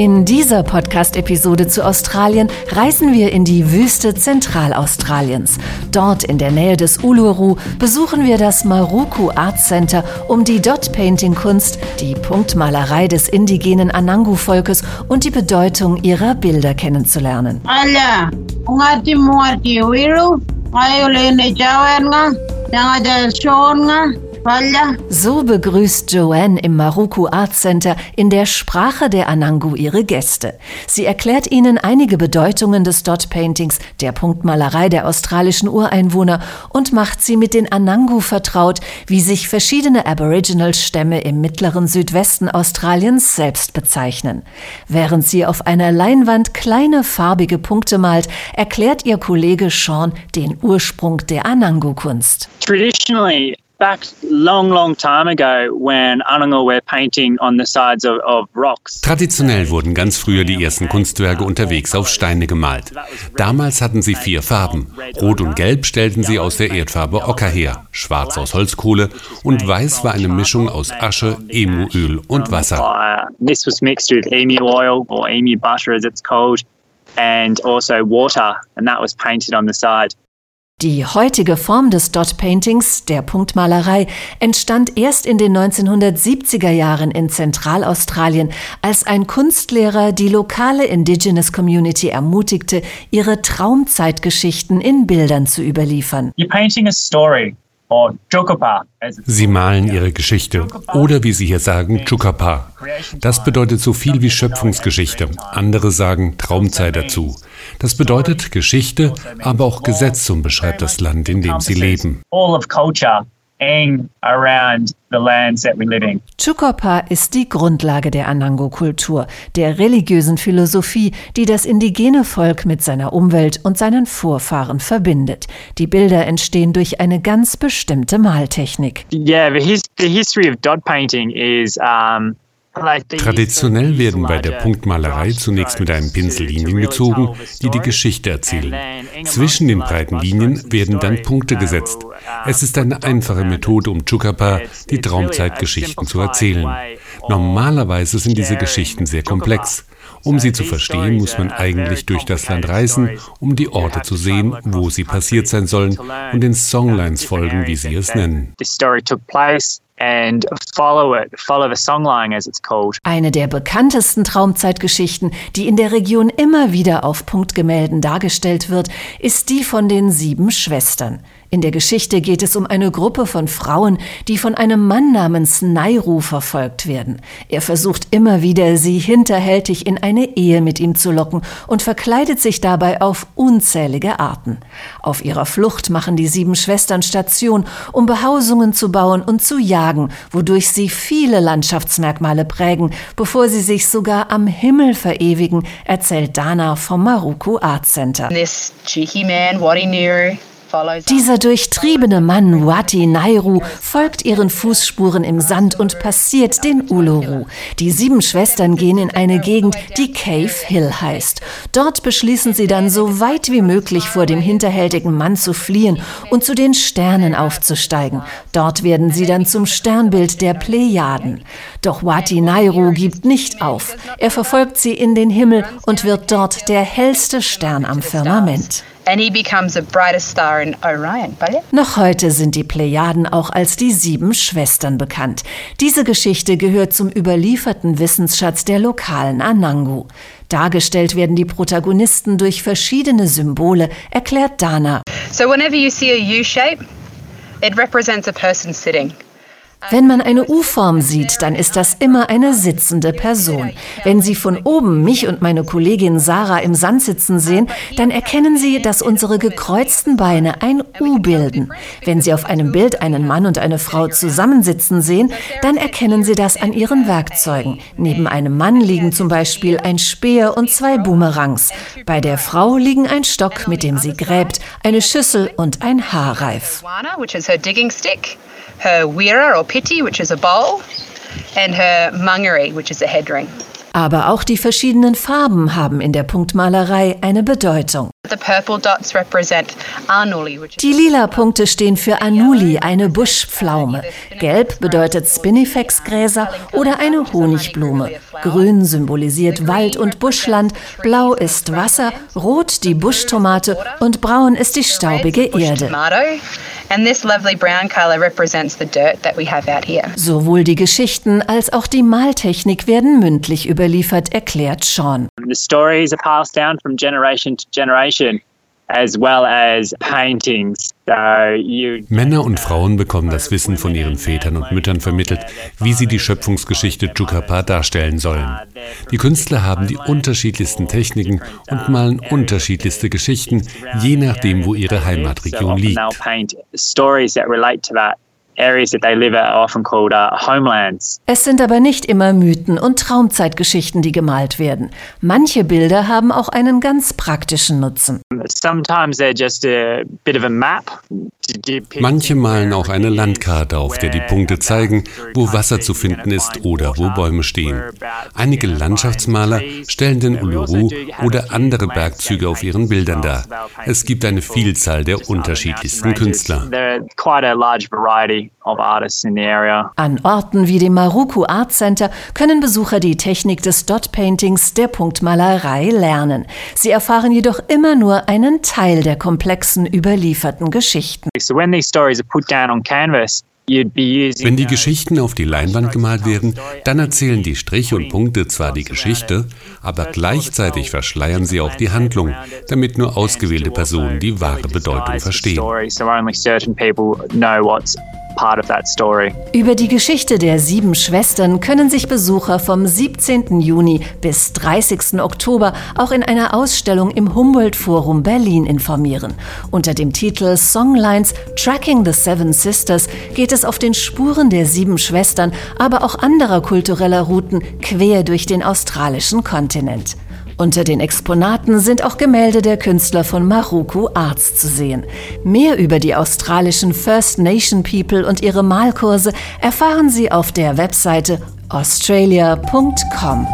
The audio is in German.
In dieser Podcast-Episode zu Australien reisen wir in die Wüste Zentralaustraliens. Dort in der Nähe des Uluru besuchen wir das Maruku Art Center, um die Dot-Painting-Kunst, die Punktmalerei des indigenen Anangu-Volkes und die Bedeutung ihrer Bilder kennenzulernen. Yang so begrüßt Joanne im Maruku Art Center in der Sprache der Anangu ihre Gäste. Sie erklärt ihnen einige Bedeutungen des Dot Paintings, der Punktmalerei der australischen Ureinwohner und macht sie mit den Anangu vertraut, wie sich verschiedene Aboriginal-Stämme im mittleren Südwesten Australiens selbst bezeichnen. Während sie auf einer Leinwand kleine farbige Punkte malt, erklärt ihr Kollege Sean den Ursprung der Anangu-Kunst. Traditionally, back long, long time ago when Anangu were painting on the sides of, of rocks. Traditionell wurden ganz früher die ersten Kunstwerke unterwegs auf Steine gemalt. Damals hatten sie vier Farben. Rot und Gelb stellten sie aus der Erdfarbe Ocker her, Schwarz aus Holzkohle und Weiß war eine Mischung aus Asche, Emuöl und Wasser. This was mixed with emu oil or emu butter as it's called and also water and that was painted on the side. Die heutige Form des Dot Paintings, der Punktmalerei, entstand erst in den 1970er Jahren in Zentralaustralien, als ein Kunstlehrer die lokale Indigenous Community ermutigte, ihre Traumzeitgeschichten in Bildern zu überliefern. You're painting a story Sie malen ihre Geschichte oder wie Sie hier sagen, Chukapa. Das bedeutet so viel wie Schöpfungsgeschichte. Andere sagen Traumzeit dazu. Das bedeutet Geschichte, aber auch Gesetz und beschreibt das Land, in dem Sie leben. Chukopa ist die Grundlage der Anango-Kultur, der religiösen Philosophie, die das indigene Volk mit seiner Umwelt und seinen Vorfahren verbindet. Die Bilder entstehen durch eine ganz bestimmte Maltechnik. Yeah, the, his the history of dot painting is um Traditionell werden bei der Punktmalerei zunächst mit einem Pinsel Linien gezogen, die die Geschichte erzählen. Zwischen den breiten Linien werden dann Punkte gesetzt. Es ist eine einfache Methode, um Chukapa die Traumzeitgeschichten zu erzählen. Normalerweise sind diese Geschichten sehr komplex. Um sie zu verstehen, muss man eigentlich durch das Land reisen, um die Orte zu sehen, wo sie passiert sein sollen und den Songlines folgen, wie sie es nennen. And follow it, follow the songline as it's called. Eine der bekanntesten Traumzeitgeschichten, die in der Region immer wieder auf Punktgemälden dargestellt wird, ist die von den sieben Schwestern. In der Geschichte geht es um eine Gruppe von Frauen, die von einem Mann namens Nairu verfolgt werden. Er versucht immer wieder, sie hinterhältig in eine Ehe mit ihm zu locken und verkleidet sich dabei auf unzählige Arten. Auf ihrer Flucht machen die sieben Schwestern Station, um Behausungen zu bauen und zu jagen, wodurch sie viele Landschaftsmerkmale prägen, bevor sie sich sogar am Himmel verewigen, erzählt Dana vom Maruku Art Center. This cheeky man, knew, dieser durchtriebene Mann, Wati Nairu, folgt ihren Fußspuren im Sand und passiert den Uluru. Die sieben Schwestern gehen in eine Gegend, die Cave Hill heißt. Dort beschließen sie dann, so weit wie möglich vor dem hinterhältigen Mann zu fliehen und zu den Sternen aufzusteigen. Dort werden sie dann zum Sternbild der Plejaden. Doch Wati Nairu gibt nicht auf. Er verfolgt sie in den Himmel und wird dort der hellste Stern am Firmament. Noch heute sind die Plejaden auch als die sieben Schwestern bekannt. Diese Geschichte gehört zum überlieferten Wissensschatz der lokalen Anangu. Dargestellt werden die Protagonisten durch verschiedene Symbole, erklärt Dana. So whenever you see a U-shape, it represents a person sitting. Wenn man eine U-Form sieht, dann ist das immer eine sitzende Person. Wenn Sie von oben mich und meine Kollegin Sarah im Sand sitzen sehen, dann erkennen Sie, dass unsere gekreuzten Beine ein U bilden. Wenn Sie auf einem Bild einen Mann und eine Frau zusammensitzen sehen, dann erkennen Sie das an ihren Werkzeugen. Neben einem Mann liegen zum Beispiel ein Speer und zwei Boomerangs. Bei der Frau liegen ein Stock, mit dem sie gräbt, eine Schüssel und ein Haarreif her wira or piti, which is a bowl, and her mangere, which is a head ring. Aber auch die verschiedenen Farben haben in der Punktmalerei eine Bedeutung. Die lila Punkte stehen für Anuli, eine Buschpflaume. Gelb bedeutet Spinifex-Gräser oder eine Honigblume. Grün symbolisiert Wald und Buschland, blau ist Wasser, rot die Buschtomate und braun ist die staubige Erde. Sowohl die Geschichten als auch die Maltechnik werden mündlich überliefert, erklärt Sean. The stories are passed down from generation to generation. As well as paintings. Männer und Frauen bekommen das Wissen von ihren Vätern und Müttern vermittelt, wie sie die Schöpfungsgeschichte Chukapa darstellen sollen. Die Künstler haben die unterschiedlichsten Techniken und malen unterschiedlichste Geschichten, je nachdem, wo ihre Heimatregion liegt. Areas that they live are often called uh, homelands. Es sind aber nicht immer Mythen und Traumzeitgeschichten, die gemalt werden. Manche Bilder haben auch einen ganz praktischen Nutzen. Sometimes they're just a bit of a map Manche malen auch eine Landkarte, auf der die Punkte zeigen, wo Wasser zu finden ist oder wo Bäume stehen. Einige Landschaftsmaler stellen den Uluru oder andere Bergzüge auf ihren Bildern dar. Es gibt eine Vielzahl der unterschiedlichsten Künstler. An Orten wie dem Maruku Art Center können Besucher die Technik des Dot Paintings, der Punktmalerei, lernen. Sie erfahren jedoch immer nur einen Teil der komplexen überlieferten Geschichten. So when these stories are put down on canvas, wenn die Geschichten auf die Leinwand gemalt werden, dann erzählen die Striche und Punkte zwar die Geschichte, aber gleichzeitig verschleiern sie auch die Handlung, damit nur ausgewählte Personen die wahre Bedeutung verstehen. Über die Geschichte der sieben Schwestern können sich Besucher vom 17. Juni bis 30. Oktober auch in einer Ausstellung im Humboldt Forum Berlin informieren. Unter dem Titel Songlines Tracking the Seven Sisters geht es auf den Spuren der sieben Schwestern, aber auch anderer kultureller Routen quer durch den australischen Kontinent. Unter den Exponaten sind auch Gemälde der Künstler von Maruku Arts zu sehen. Mehr über die australischen First Nation People und ihre Malkurse erfahren Sie auf der Webseite australia.com.